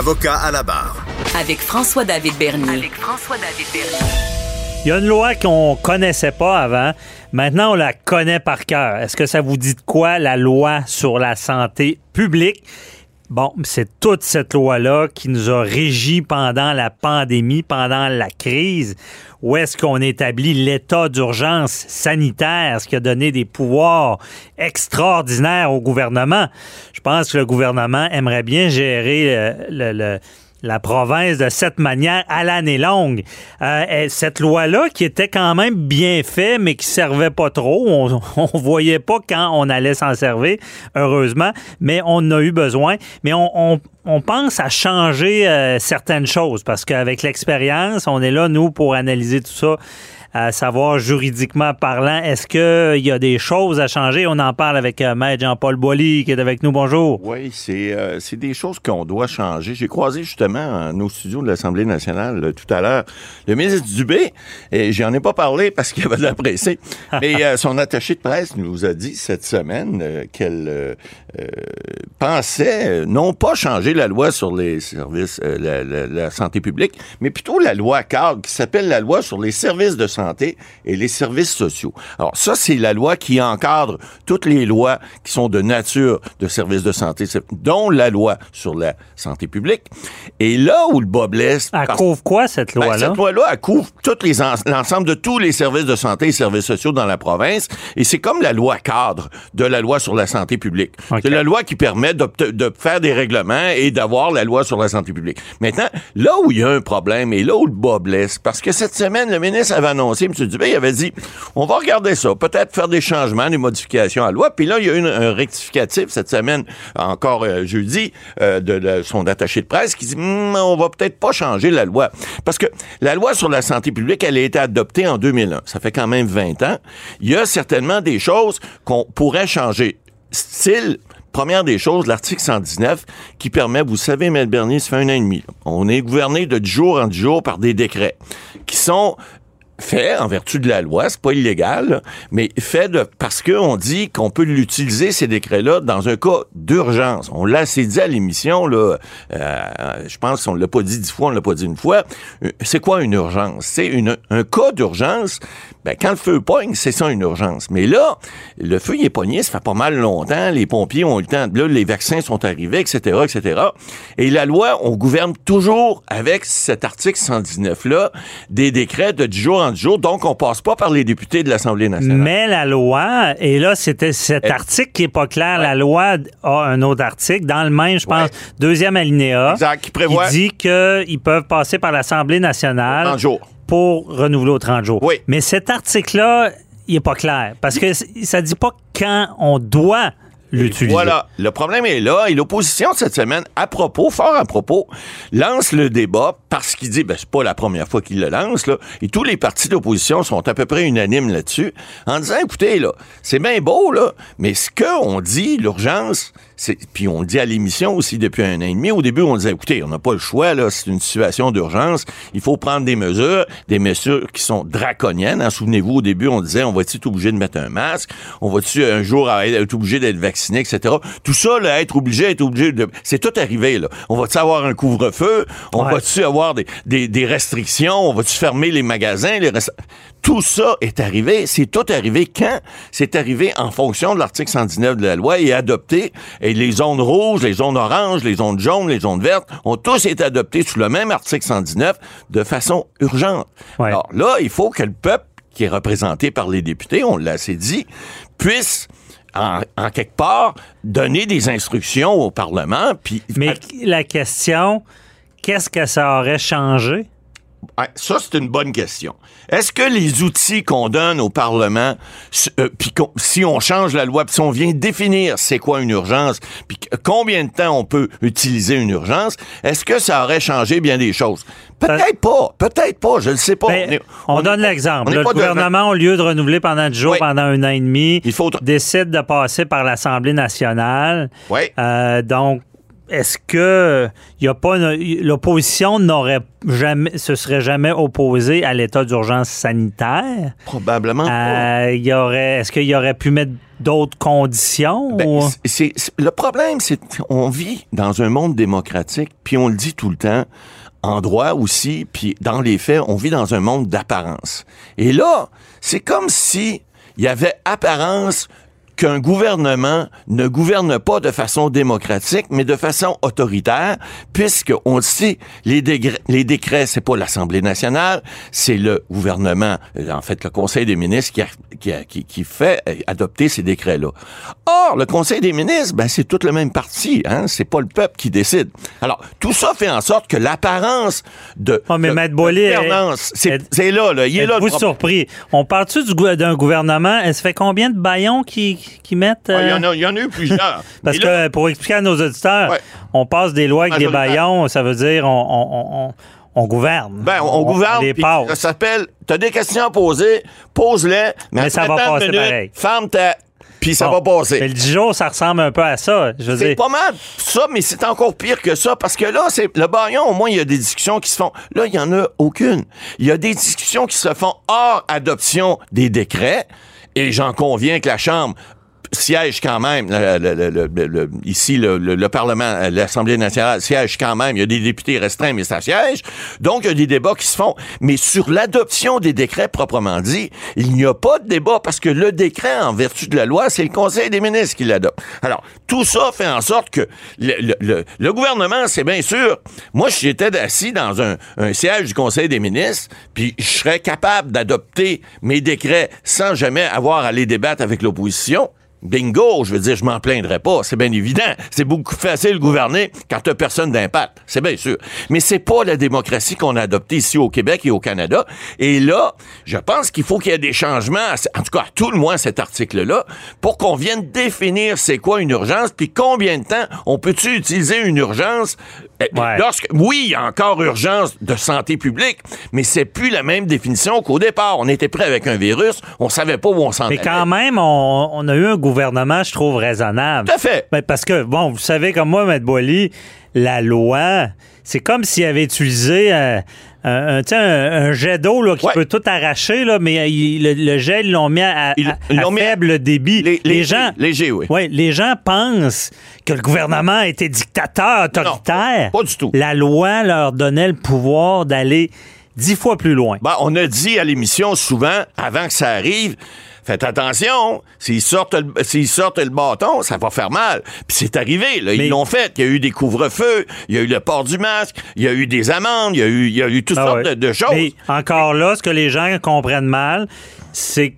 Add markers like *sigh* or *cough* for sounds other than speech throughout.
Avocat à la barre. Avec François-David Bernier. Avec François-David Bernier. Il y a une loi qu'on connaissait pas avant. Maintenant, on la connaît par cœur. Est-ce que ça vous dit de quoi, la loi sur la santé publique? Bon, c'est toute cette loi-là qui nous a régis pendant la pandémie, pendant la crise, où est-ce qu'on établit l'état d'urgence sanitaire, ce qui a donné des pouvoirs extraordinaires au gouvernement. Je pense que le gouvernement aimerait bien gérer euh, le, le la province de cette manière à l'année longue. Euh, cette loi-là, qui était quand même bien faite, mais qui servait pas trop, on, *laughs* on voyait pas quand on allait s'en servir, heureusement, mais on a eu besoin. Mais on, pense à changer euh, certaines choses parce qu'avec l'expérience, on est là, nous, pour analyser tout ça à savoir juridiquement parlant, est-ce qu'il y a des choses à changer? On en parle avec euh, Maître Jean-Paul Boilly qui est avec nous. Bonjour. Oui, c'est euh, des choses qu'on doit changer. J'ai croisé justement nos studios de l'Assemblée nationale euh, tout à l'heure le ministre Dubé, et j'en ai pas parlé parce qu'il avait de la pressée, mais son attaché de presse nous a dit cette semaine qu'elle pensait non pas changer la loi sur les services, la, la, la santé publique, mais plutôt la loi cadre qui s'appelle la loi sur les services de santé santé et les services sociaux. Alors ça, c'est la loi qui encadre toutes les lois qui sont de nature de services de santé, dont la loi sur la santé publique. Et là où le bas blesse... Elle couvre quoi, cette loi-là? Ben, cette loi-là, elle couvre l'ensemble de tous les services de santé et services sociaux dans la province. Et c'est comme la loi cadre de la loi sur la santé publique. Okay. C'est la loi qui permet de, de faire des règlements et d'avoir la loi sur la santé publique. Maintenant, là où il y a un problème et là où le bas blesse, parce que cette semaine, le ministre avait annoncé M. Dubé, il avait dit, on va regarder ça, peut-être faire des changements, des modifications à la loi. Puis là, il y a eu un rectificatif cette semaine, encore euh, jeudi, euh, de, son attaché de presse qui dit, hm, on va peut-être pas changer la loi. Parce que la loi sur la santé publique, elle a été adoptée en 2001. Ça fait quand même 20 ans. Il y a certainement des choses qu'on pourrait changer. Style, Première des choses, l'article 119 qui permet, vous savez, M. Bernier, ça fait un an et demi. On est gouverné de jour en jour par des décrets qui sont fait en vertu de la loi, c'est pas illégal, mais fait de, parce qu'on dit qu'on peut l'utiliser, ces décrets-là, dans un cas d'urgence. On l'a assez dit à l'émission, là, euh, je pense qu'on l'a pas dit dix fois, on l'a pas dit une fois. C'est quoi une urgence? C'est une, un cas d'urgence, ben, quand le feu pogne, c'est ça une urgence. Mais là, le feu, il est pogné, ça fait pas mal longtemps, les pompiers ont eu le temps, là, les vaccins sont arrivés, etc., etc. Et la loi, on gouverne toujours avec cet article 119-là, des décrets de 10 jours en 10 jours, donc on passe pas par les députés de l'Assemblée nationale. Mais la loi, et là, c'était cet et, article qui est pas clair, ouais. la loi a un autre article, dans le même, je pense, ouais. deuxième alinéa, exact, qui, prévoit... qui dit qu'ils peuvent passer par l'Assemblée nationale. 30 jours pour renouveler aux 30 jours. Oui. Mais cet article-là, il n'est pas clair. Parce que ça ne dit pas quand on doit Voilà. Le problème est là. Et l'opposition, cette semaine, à propos, fort à propos, lance le débat parce qu'il dit, ben, c'est pas la première fois qu'il le lance, là. Et tous les partis d'opposition sont à peu près unanimes là-dessus, en disant, écoutez, là, c'est bien beau, là, mais ce qu'on dit, l'urgence, puis on le dit à l'émission aussi depuis un an et demi. Au début, on disait, écoutez, on n'a pas le choix, là, c'est une situation d'urgence. Il faut prendre des mesures, des mesures qui sont draconiennes. Hein. Souvenez-vous, au début, on disait, on va-tu être obligé de mettre un masque? On va-tu un jour être obligé d'être vacciné, etc. Tout ça, là, être obligé, être obligé de... C'est tout arrivé, là. On va-tu avoir un couvre-feu? On ouais. va-tu avoir des, des, des, restrictions? On va-tu fermer les magasins? Les. Tout ça est arrivé. C'est tout arrivé quand? C'est arrivé en fonction de l'article 119 de la loi et adopté. Et les zones rouges, les zones oranges, les zones jaunes, les zones vertes ont tous été adoptés sous le même article 119 de façon urgente. Ouais. Alors là, il faut que le peuple, qui est représenté par les députés, on l'a assez dit, puisse en, en, quelque part donner des instructions au Parlement. Puis Mais la question, qu'est-ce que ça aurait changé? Ouais, ça, c'est une bonne question. Est-ce que les outils qu'on donne au Parlement, euh, puis si on change la loi, puis si on vient définir c'est quoi une urgence, puis combien de temps on peut utiliser une urgence, est-ce que ça aurait changé bien des choses? Peut-être pas, peut-être pas, je le sais pas. Ben, est- on, donne l'exemple. Le gouvernement, au lieu de renouveler pendant 10 jours, Oui. pendant un an et demi, Il faut- décide de passer par l'Assemblée nationale. Oui. Euh, donc, est-ce que y a pas l'opposition n'aurait jamais se serait jamais opposée à l'état d'urgence sanitaire? Probablement. Euh, y aurait est-ce qu'il y aurait pu mettre d'autres conditions? Ben, ou- c'est- le problème, c'est qu'on vit dans un monde démocratique, puis on le dit tout le temps, en droit aussi, puis dans les faits, on vit dans un monde d'apparence. Et là, c'est comme si il y avait apparence qu'un gouvernement ne gouverne pas de façon démocratique, mais de façon autoritaire, puisque on le sait, les, décrets, les décrets, c'est pas l'Assemblée nationale, c'est le gouvernement, euh, en fait le Conseil des ministres qui, a- qui, a- qui, qui fait euh, adopter ces décrets-là. Or, le Conseil des ministres, ben, c'est tout le même parti, hein, c'est pas le peuple qui décide. Alors, tout ça fait en sorte que l'apparence de, Ah, mais de- de c'est là, là, il est là. problème. surpris? On parle-tu d'un gouvernement? Elle se fait combien de baillons qui, qui mettent? Ah, Il y, euh, en a- il y en a eu plusieurs. *laughs* Parce là- que pour expliquer à nos auditeurs, Ouais. on passe des lois avec des baillons, ça veut dire on, on- on- on gouverne. Ben, on, on gouverne, les ça s'appelle, t'as des questions à poser, pose-les, mais, Mais ça va passer minutes, pareil. Ferme ta... Puis ça Bon. va passer. Mais le 10 jours, ça ressemble un peu à ça. Je C'est pas mal ça, mais c'est encore pire que ça, parce que là, c'est le baillon, au moins, il y a des discussions qui se font. Là, il y en a aucune. Il y a des discussions qui se font hors adoption des décrets, et j'en conviens que la Chambre siège quand même, ici, le, le- le Parlement, euh, l'Assemblée nationale siège quand même. Il y a des députés restreints, mais ça siège. Donc, il y a des débats qui se font. Mais sur l'adoption des décrets proprement dit, il n'y a pas de débat parce que le décret, en vertu de la loi, c'est le Conseil des ministres qui l'adopte. Alors, tout ça fait en sorte que le, gouvernement, c'est bien sûr, moi, j'étais assis dans un, un siège du Conseil des ministres, puis je serais capable d'adopter mes décrets sans jamais avoir à les débattre avec l'opposition. Bingo, je veux dire, je m'en plaindrais pas, c'est bien évident. C'est beaucoup facile de gouverner quand t'as personne d'impact, c'est bien sûr. Mais c'est pas la démocratie qu'on a adoptée ici au Québec et au Canada. Et là, je pense qu'il faut qu'il y ait des changements, en tout cas à tout le moins cet article-là, pour qu'on vienne définir c'est quoi une urgence, puis combien de temps on peut-tu utiliser une urgence Ouais. lorsque, oui, il y a encore urgence de santé publique, mais c'est plus la même définition qu'au départ. On était prêt avec un virus, on savait pas où on s'en mais allait. quand même, on, on a eu un gouvernement, je trouve, raisonnable. Tout à fait. Ben, parce que, bon, vous savez, comme moi, M. Boily, la loi, c'est comme s'il avait utilisé euh, un, jet d'eau qui Ouais. peut tout arracher, là, mais euh, il- le, le jet, ils l'ont mis à, à- Ils- à ils l'ont mis à- faible débit. Les- gens, léger, oui. Ouais, les gens pensent que le gouvernement était dictateur, autoritaire. pas du tout. La loi leur donnait le pouvoir d'aller dix fois plus loin. Ben, on a dit à l'émission souvent, avant que ça arrive, faites attention, s'ils sortent le, s'ils sortent le bâton, ça va faire mal. Puis c'est arrivé, là, Mais- ils l'ont fait. Il y a eu des couvre-feux, il y a eu le port du masque, il y a eu des amendes, il y a eu, il y a eu toutes Ah sortes ouais. de, de choses. Mais encore là, ce que les gens comprennent mal, c'est que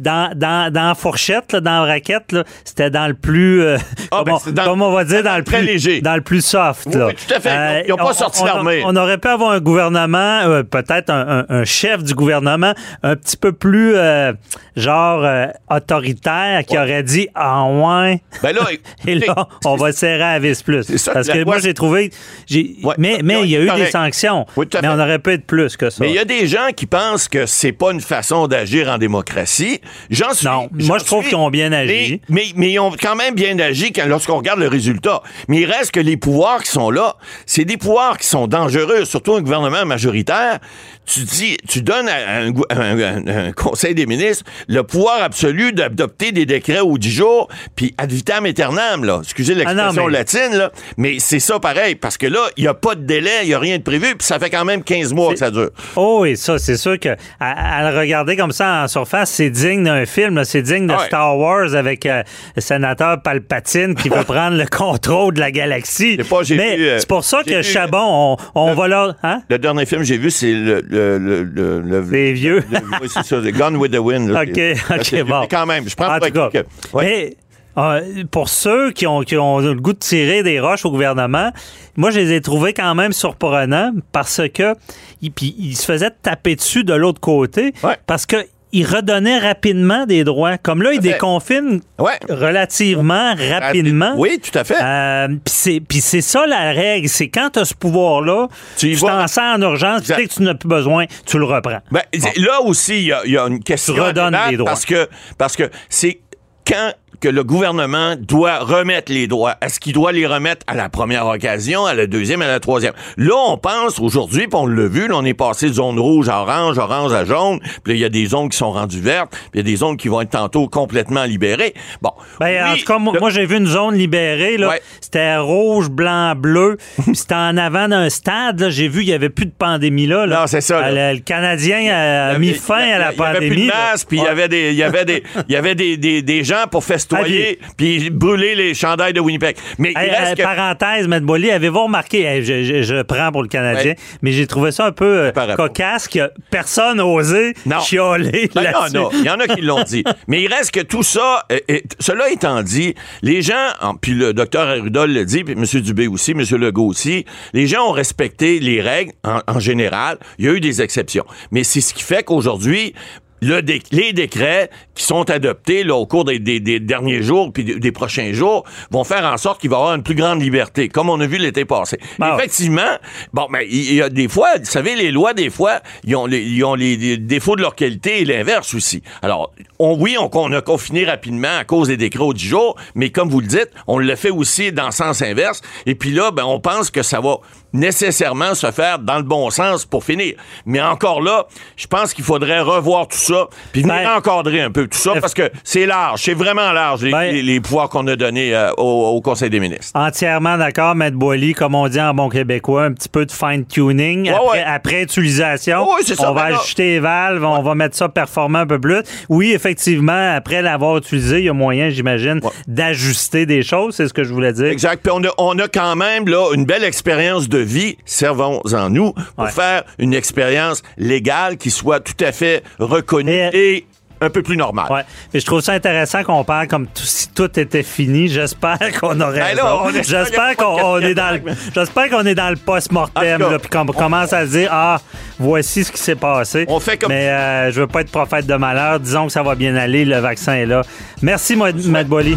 dans, dans, dans la fourchette, là, dans la raquette, c'était dans le plus. euh, Ah, ben, c'est dans- on va dire, dans le plus. léger. Dans le plus soft. Oui, là. Euh, oui, tout à fait. Ils ont- ils ont pas sorti on- l'armée. On, aurait pu avoir un gouvernement, euh, peut-être un, un- un chef du gouvernement, un petit peu plus, euh, genre, euh, autoritaire, qui Ouais. aurait dit Ah, ouais. Ben là, *laughs* Et là, *laughs* on va serrer à vis plus. Ça, Parce la que moi, j'ai trouvé. Ouais. mais mais il y a eu correct. des sanctions. Oui, mais on aurait pu être plus que ça. Mais il y a des gens qui pensent que c'est pas une façon d'agir en démocratie. J'en suis. Non, moi, je trouve qu'ils ont bien agi. Mais, mais, mais ils ont quand même bien agi lorsqu'on regarde le résultat. Mais il reste que les pouvoirs qui sont là, c'est des pouvoirs qui sont dangereux, surtout un gouvernement majoritaire. Tu dis, tu donnes à un, conseil des ministres le pouvoir absolu d'adopter des décrets au 10 jours, puis ad vitam aeternam, là. Excusez l'expression Ah non, mais- latine, là. Mais c'est ça pareil, parce que là, il n'y a pas de délai, il n'y a rien de prévu, puis ça fait quand même 15 mois que ça dure. Oh oui, ça, c'est sûr que à, à le regarder comme ça en surface, c'est digne d'un film, là. c'est digne de ouais. Star Wars avec euh, le sénateur Palpatine qui veut *laughs* prendre le contrôle de la galaxie. Pas- Mais vu, euh, c'est pour ça que vu- Chabon, on, on va là, hein? Le dernier film que j'ai vu, c'est le, le, le, le, le- Les vieux. oui, c'est ça, The with the Wind. là. *laughs* OK, OK, bon. mais Quand même, je prends En tout cas, acquis que- ouais. mais Ah, pour ceux qui ont, qui ont le goût de tirer des roches au gouvernement, moi, je les ai trouvés quand même surprenants parce que ils, puis ils se faisaient taper dessus de l'autre côté Ouais. parce que ils redonnaient rapidement des droits. Comme là, déconfinent Ouais. relativement rapidement. Oui, tout à fait. Euh, Puis c'est- c'est ça la règle, c'est quand tu as ce pouvoir-là, Tu tu t'en sers en urgence, Exact. dès que tu n'as plus besoin, tu le reprends. Ben, Là aussi, il y, a- il y a une question. Tu redonnes les droits. Parce que parce que c'est quand que le gouvernement doit remettre les droits? Est-ce qu'il doit les remettre à la première occasion, à la deuxième, à la troisième? Là, on pense aujourd'hui, puis on l'a vu, là, on est passé de zone rouge à orange, orange à jaune, puis là, il y a des zones qui sont rendues vertes, puis il y a des zones qui vont être tantôt complètement libérées. Bon. Ben, en tout cas, moi, le- moi, j'ai vu une zone libérée. là. Ouais. C'était rouge, blanc, bleu. *laughs* C'était en avant d'un stade. là. J'ai vu qu'il n'y avait plus de pandémie là. là. Non, c'est ça, là. Euh, Le, le Canadien a mis fin à la Il y avait plus pandémie. de masques, puis il y avait des, il y avait des, il y avait des, des, des gens pour festoyer, puis brûler les chandails de Winnipeg. Mais il reste euh, que... Parenthèse, Matt Bolly, avez-vous remarqué, hey, je, je- je prends pour le Canadien, Ouais. mais j'ai trouvé ça un peu euh, cocasse que personne n'a osé Non. chialer Ben, là-dessus. Il y en a, il y en a qui l'ont dit. *laughs* Mais il reste que tout ça, euh, cela étant dit, les gens, en- puis le docteur Arudol le dit, puis M. Dubé aussi, M. Legault aussi, les gens ont respecté les règles en, en général. Il y a eu des exceptions. Mais c'est ce qui fait qu'aujourd'hui, le dé- les décrets qui sont adoptés là, au cours des, des- des derniers jours puis des, des prochains jours vont faire en sorte qu'il va y avoir une plus grande liberté, comme on a vu l'été passé. Effectivement, bon, mais il y a des fois, vous savez, les lois, des fois, ils ont les, ils ont les, les défauts de leur qualité et l'inverse aussi. Alors, on, oui, on, on a confiné rapidement à cause des décrets au 10 jours, mais comme vous le dites, on le fait aussi dans le sens inverse. Et puis là, ben, on pense que ça va nécessairement se faire dans le bon sens pour finir. Mais encore là, je pense qu'il faudrait revoir tout ça, puis venir Ben, encadrer un peu tout ça, parce que c'est large, c'est vraiment large, les, Ben, les- les pouvoirs qu'on a donnés euh, au, au Conseil des ministres. Entièrement d'accord, Maître Boily, comme on dit en bon québécois, un petit peu de fine-tuning Ouais, après, ouais. après utilisation. Ouais, ça, on va ajuster les valves, on va mettre ça performant un peu plus. Oui, effectivement, après l'avoir utilisé, il y a moyen, j'imagine, d'ajuster des choses, c'est ce que je voulais dire. Exact. Puis on a, on a quand même là une belle expérience de vie. Servons-en nous pour faire une expérience légale qui soit tout à fait reconnue Et- et, un peu plus normale. Ouais. Mais je trouve ça intéressant qu'on parle comme tout- si tout était fini. J'espère *laughs* qu'on aurait Ben J'espère qu'on on est dans le, j'espère qu'on est dans le post-mortem, là, puis qu'on commence à se dire, ah, voici ce qui s'est passé. On fait comme- Mais euh, je veux pas être prophète de malheur. Disons que ça va bien aller. Le vaccin est là. Merci, Matt Bolly.